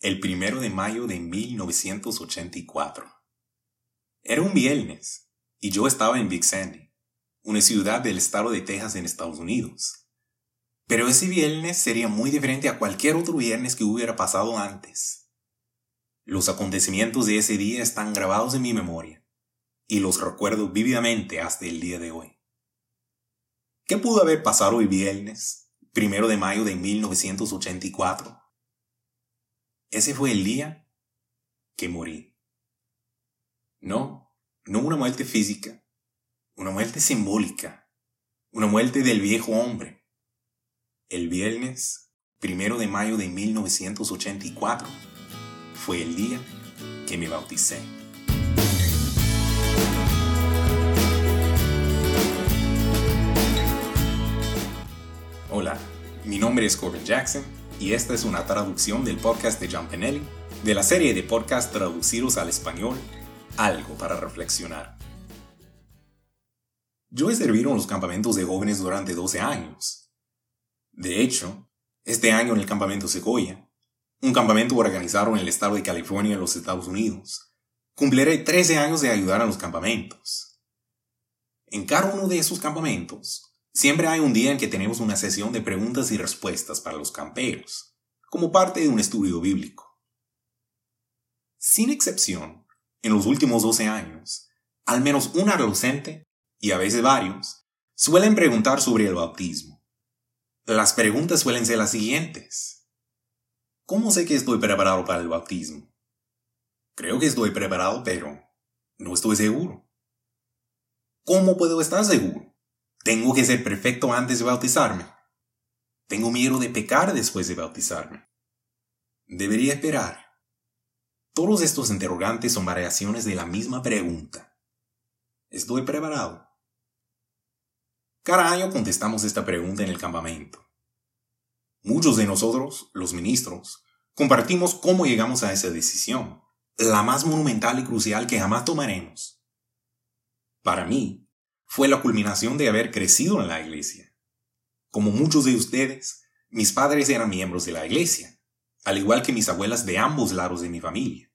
el primero de mayo de 1984. Era un viernes y yo estaba en Big Sandy, una ciudad del estado de Texas en Estados Unidos. Pero ese viernes sería muy diferente a cualquier otro viernes que hubiera pasado antes. Los acontecimientos de ese día están grabados en mi memoria y los recuerdo vívidamente hasta el día de hoy. ¿Qué pudo haber pasado hoy viernes, primero de mayo de 1984? Ese fue el día que morí. No, no una muerte física, una muerte simbólica, una muerte del viejo hombre. El viernes, primero de mayo de 1984, fue el día que me bauticé. Hola, mi nombre es Corbin Jackson y esta es una traducción del podcast de John Penelli, de la serie de podcasts traducidos al español, Algo para reflexionar. Yo he servido en los campamentos de jóvenes durante 12 años. De hecho, este año en el campamento Sequoia, un campamento organizado en el estado de California en los Estados Unidos, cumpliré 13 años de ayudar a los campamentos. En cada uno de esos campamentos, Siempre hay un día en que tenemos una sesión de preguntas y respuestas para los camperos, como parte de un estudio bíblico. Sin excepción, en los últimos 12 años, al menos un adolescente, y a veces varios, suelen preguntar sobre el bautismo. Las preguntas suelen ser las siguientes. ¿Cómo sé que estoy preparado para el bautismo? Creo que estoy preparado, pero no estoy seguro. ¿Cómo puedo estar seguro? Tengo que ser perfecto antes de bautizarme. Tengo miedo de pecar después de bautizarme. Debería esperar. Todos estos interrogantes son variaciones de la misma pregunta. ¿Estoy preparado? Cada año contestamos esta pregunta en el campamento. Muchos de nosotros, los ministros, compartimos cómo llegamos a esa decisión, la más monumental y crucial que jamás tomaremos. Para mí, fue la culminación de haber crecido en la iglesia. Como muchos de ustedes, mis padres eran miembros de la iglesia, al igual que mis abuelas de ambos lados de mi familia.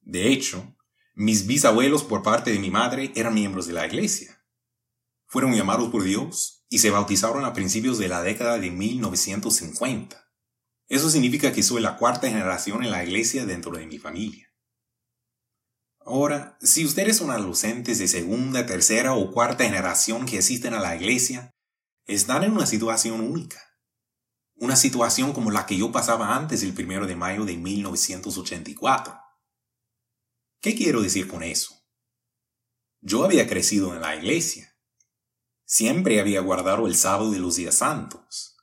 De hecho, mis bisabuelos por parte de mi madre eran miembros de la iglesia. Fueron llamados por Dios y se bautizaron a principios de la década de 1950. Eso significa que soy la cuarta generación en la iglesia dentro de mi familia. Ahora, si ustedes son adolescentes de segunda, tercera o cuarta generación que asisten a la iglesia, están en una situación única. Una situación como la que yo pasaba antes del primero de mayo de 1984. ¿Qué quiero decir con eso? Yo había crecido en la iglesia. Siempre había guardado el sábado de los días santos.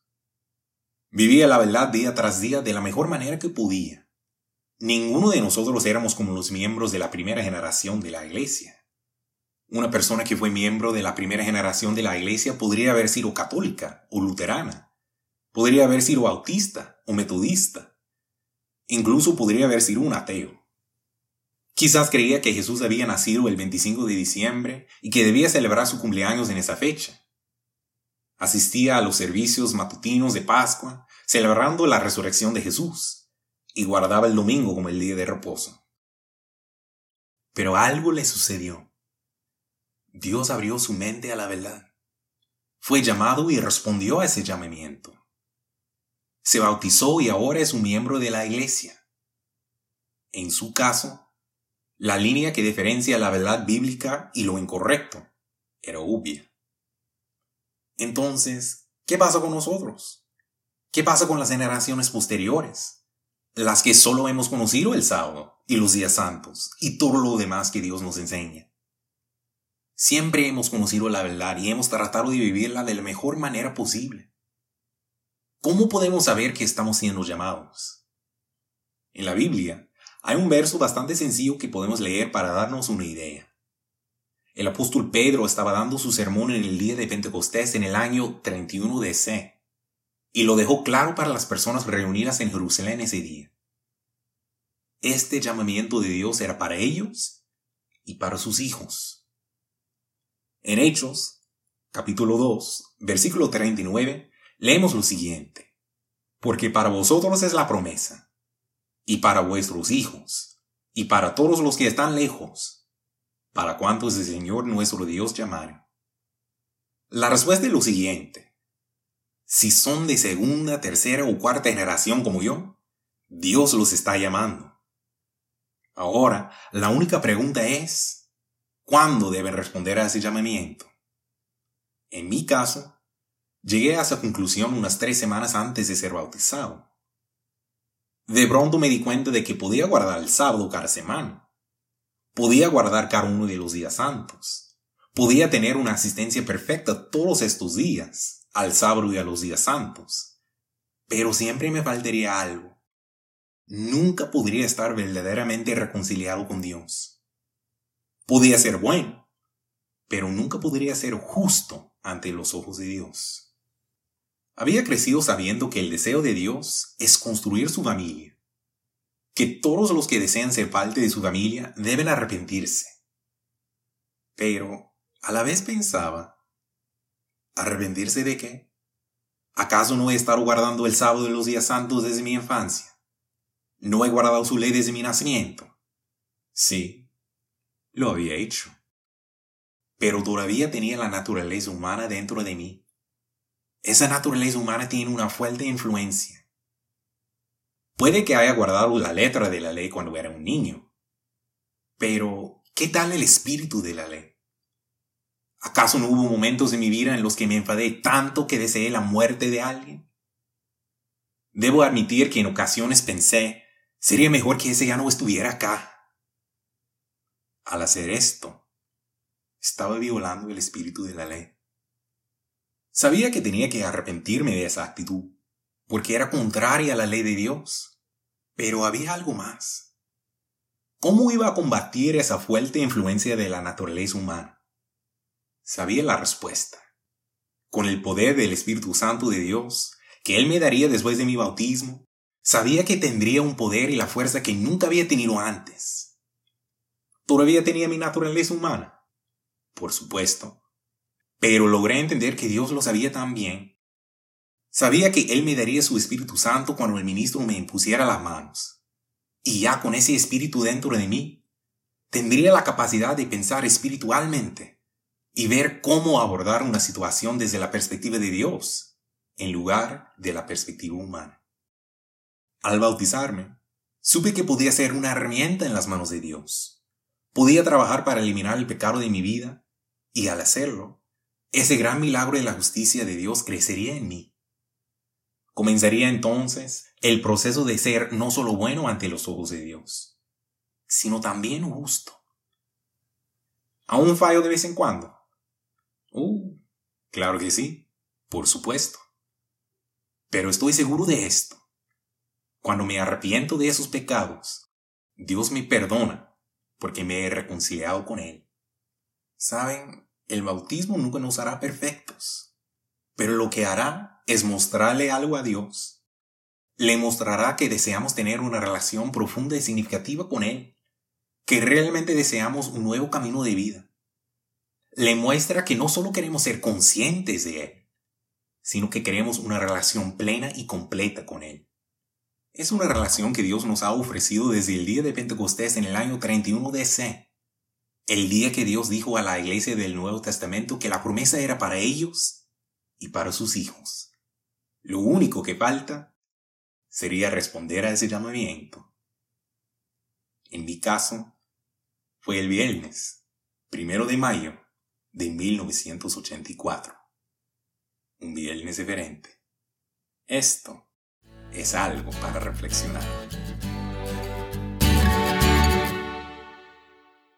Vivía la verdad día tras día de la mejor manera que podía. Ninguno de nosotros éramos como los miembros de la primera generación de la iglesia. Una persona que fue miembro de la primera generación de la iglesia podría haber sido católica o luterana. Podría haber sido bautista o metodista. Incluso podría haber sido un ateo. Quizás creía que Jesús había nacido el 25 de diciembre y que debía celebrar su cumpleaños en esa fecha. Asistía a los servicios matutinos de Pascua, celebrando la resurrección de Jesús y guardaba el domingo como el día de reposo. Pero algo le sucedió. Dios abrió su mente a la verdad. Fue llamado y respondió a ese llamamiento. Se bautizó y ahora es un miembro de la iglesia. En su caso, la línea que diferencia la verdad bíblica y lo incorrecto era obvia. Entonces, ¿qué pasa con nosotros? ¿Qué pasa con las generaciones posteriores? Las que solo hemos conocido el sábado y los días santos y todo lo demás que Dios nos enseña. Siempre hemos conocido la verdad y hemos tratado de vivirla de la mejor manera posible. ¿Cómo podemos saber que estamos siendo llamados? En la Biblia hay un verso bastante sencillo que podemos leer para darnos una idea. El apóstol Pedro estaba dando su sermón en el día de Pentecostés en el año 31 de C y lo dejó claro para las personas reunidas en Jerusalén ese día. Este llamamiento de Dios era para ellos y para sus hijos. En Hechos, capítulo 2, versículo 39, leemos lo siguiente. Porque para vosotros es la promesa, y para vuestros hijos, y para todos los que están lejos, para cuantos el Señor nuestro Dios llamare. La respuesta es lo siguiente. Si son de segunda, tercera o cuarta generación como yo, Dios los está llamando. Ahora, la única pregunta es, ¿cuándo deben responder a ese llamamiento? En mi caso, llegué a esa conclusión unas tres semanas antes de ser bautizado. De pronto me di cuenta de que podía guardar el sábado cada semana. Podía guardar cada uno de los días santos. Podía tener una asistencia perfecta todos estos días, al sábado y a los días santos. Pero siempre me faltaría algo. Nunca podría estar verdaderamente reconciliado con Dios. Podía ser bueno, pero nunca podría ser justo ante los ojos de Dios. Había crecido sabiendo que el deseo de Dios es construir su familia, que todos los que desean ser parte de su familia deben arrepentirse. Pero a la vez pensaba, ¿arrepentirse de qué? ¿Acaso no he estado guardando el sábado de los días santos desde mi infancia? ¿No he guardado su ley desde mi nacimiento? Sí, lo había hecho pero todavía tenía la naturaleza humana dentro de mí. Esa naturaleza humana tiene una fuerte influencia. Puede que haya guardado la letra de la ley cuando era un niño, pero ¿qué tal el espíritu de la ley? ¿Acaso no hubo momentos en mi vida en los que me enfadé tanto que deseé la muerte de alguien? Debo admitir que en ocasiones pensé, sería mejor que ese ya no estuviera acá. Al hacer esto, estaba violando el espíritu de la ley. Sabía que tenía que arrepentirme de esa actitud, porque era contraria a la ley de Dios. Pero había algo más. ¿Cómo iba a combatir esa fuerte influencia de la naturaleza humana? Sabía la respuesta. Con el poder del Espíritu Santo de Dios, que Él me daría después de mi bautismo, sabía que tendría un poder y la fuerza que nunca había tenido antes. Todavía tenía mi naturaleza humana, por supuesto. Pero logré entender que Dios lo sabía también. Sabía que Él me daría su Espíritu Santo cuando el ministro me impusiera las manos. Y ya con ese Espíritu dentro de mí, tendría la capacidad de pensar espiritualmente y ver cómo abordar una situación desde la perspectiva de Dios, en lugar de la perspectiva humana. Al bautizarme, supe que podía ser una herramienta en las manos de Dios. Podía trabajar para eliminar el pecado de mi vida y al hacerlo, ese gran milagro de la justicia de Dios crecería en mí. Comenzaría entonces el proceso de ser no solo bueno ante los ojos de Dios, sino también justo. ¿Aún fallo de vez en cuando? Uh, claro que sí, por supuesto. Pero estoy seguro de esto. Cuando me arrepiento de esos pecados, Dios me perdona porque me he reconciliado con Él. Saben, el bautismo nunca nos hará perfectos, pero lo que hará es mostrarle algo a Dios. Le mostrará que deseamos tener una relación profunda y significativa con Él, que realmente deseamos un nuevo camino de vida. Le muestra que no solo queremos ser conscientes de Él, sino que queremos una relación plena y completa con Él. Es una relación que Dios nos ha ofrecido desde el día de Pentecostés en el año 31 DC el día que Dios dijo a la iglesia del Nuevo Testamento que la promesa era para ellos y para sus hijos. Lo único que falta sería responder a ese llamamiento. En mi caso, fue el viernes, primero de mayo de 1984. Un viernes diferente. Esto es algo para reflexionar.